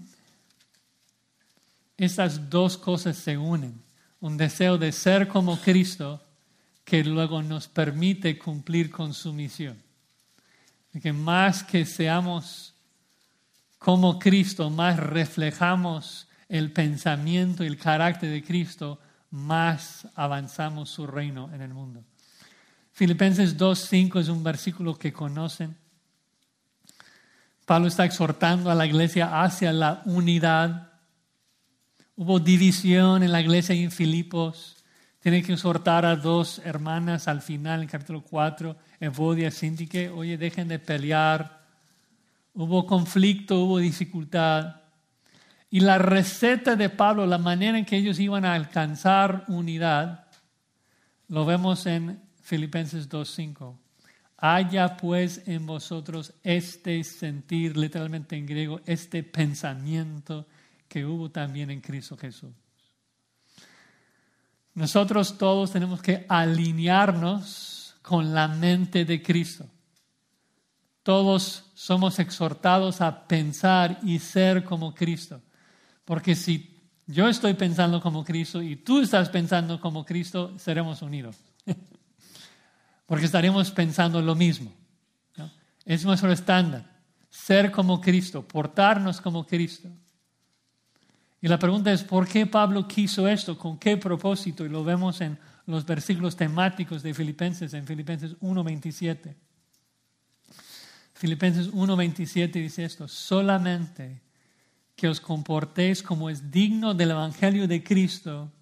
estas dos cosas se unen. Un deseo de ser como Cristo que luego nos permite cumplir con su misión. Que más que seamos como Cristo, más reflejamos el pensamiento y el carácter de Cristo, más avanzamos su reino en el mundo. Filipenses 2.5 es un versículo que conocen. Pablo está exhortando a la iglesia hacia la unidad. Hubo división en la iglesia en Filipos. Tiene que exhortar a dos hermanas al final, en capítulo 4, Evodia y Sintique, oye, dejen de pelear. Hubo conflicto, hubo dificultad. Y la receta de Pablo, la manera en que ellos iban a alcanzar unidad, lo vemos en Filipenses 2.5. Haya pues en vosotros este sentir, literalmente en griego, este pensamiento que hubo también en Cristo Jesús. Nosotros todos tenemos que alinearnos con la mente de Cristo. Todos somos exhortados a pensar y ser como Cristo. Porque si yo estoy pensando como Cristo y tú estás pensando como Cristo, seremos unidos. Porque estaremos pensando lo mismo. Es nuestro estándar. Ser como Cristo, portarnos como Cristo. Y la pregunta es, ¿por qué Pablo quiso esto? ¿Con qué propósito? Y lo vemos en los versículos temáticos de Filipenses, en Filipenses 1.27. Filipenses 1.27 dice esto, solamente que os comportéis como es digno del Evangelio de Cristo,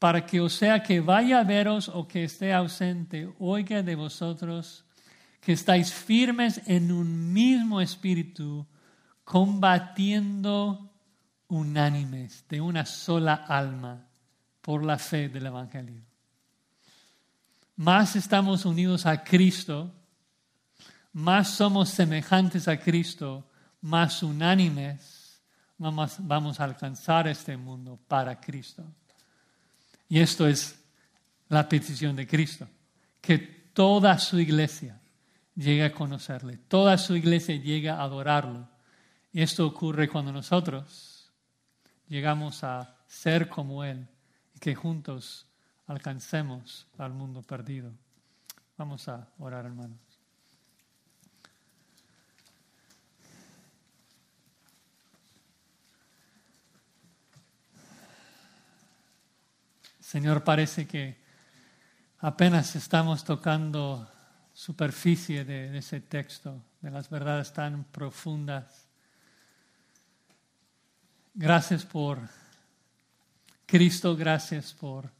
para que o sea que vaya a veros o que esté ausente, oiga de vosotros que estáis firmes en un mismo espíritu, combatiendo unánimes, de una sola alma, por la fe del Evangelio. Más estamos unidos a Cristo, más somos semejantes a Cristo, más unánimes vamos, a alcanzar este mundo para Cristo. Y esto es la petición de Cristo, que toda su iglesia llegue a conocerle, toda su iglesia llega a adorarlo. Y esto ocurre cuando nosotros llegamos a ser como Él y que juntos alcancemos al mundo perdido. Vamos a orar, hermanos. Señor, parece que apenas estamos tocando superficie de, ese texto, de las verdades tan profundas. Gracias por Cristo, gracias por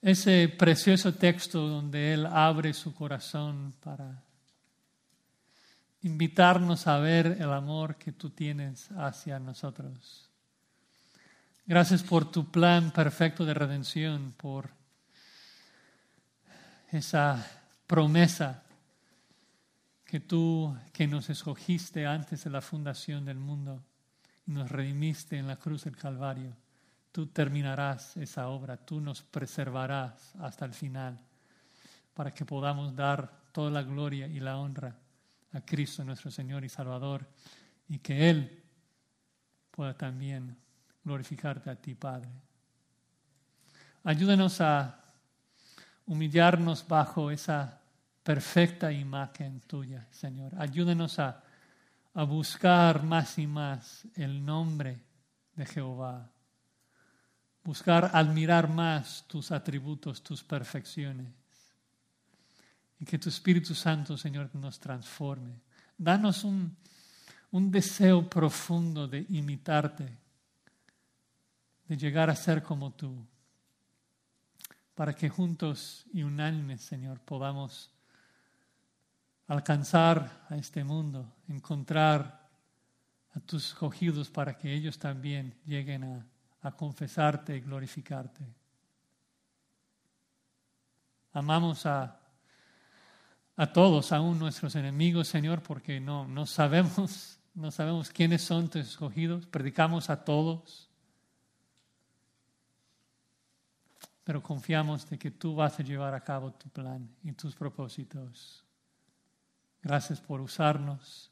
ese precioso texto donde Él abre su corazón para invitarnos a ver el amor que tú tienes hacia nosotros. Gracias por tu plan perfecto de redención, por esa promesa que tú, que nos escogiste antes de la fundación del mundo nos redimiste en la cruz del Calvario. Tú terminarás esa obra, tú nos preservarás hasta el final para que podamos dar toda la gloria y la honra a Cristo nuestro Señor y Salvador y que Él pueda también glorificarte a ti, Padre. Ayúdanos a humillarnos bajo esa perfecta imagen tuya, Señor. Ayúdanos a, a buscar más y más el nombre de Jehová. Buscar admirar más tus atributos, tus perfecciones. Y que tu Espíritu Santo, Señor, nos transforme. Danos un, un deseo profundo de imitarte de llegar a ser como tú, para que juntos y unánimes, Señor, podamos alcanzar a este mundo, encontrar a tus escogidos para que ellos también lleguen a, a confesarte y glorificarte. Amamos a, a todos, aún nuestros enemigos, Señor, porque no, no sabemos, no sabemos quiénes son tus escogidos. Predicamos a todos pero confiamos de que tú vas a llevar a cabo tu plan y tus propósitos. Gracias por usarnos.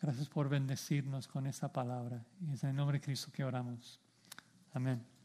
Gracias por bendecirnos con esa palabra. Y es en el nombre de Cristo que oramos. Amén.